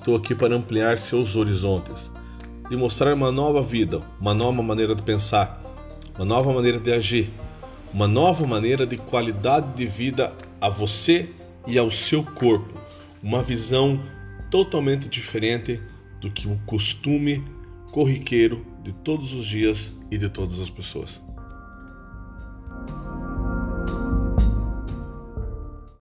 Estou aqui para ampliar seus horizontes e mostrar uma nova vida, uma nova maneira de pensar, uma nova maneira de agir, uma nova maneira de qualidade de vida a você e ao seu corpo, uma visão totalmente diferente do que o costume corriqueiro de todos os dias e de todas as pessoas.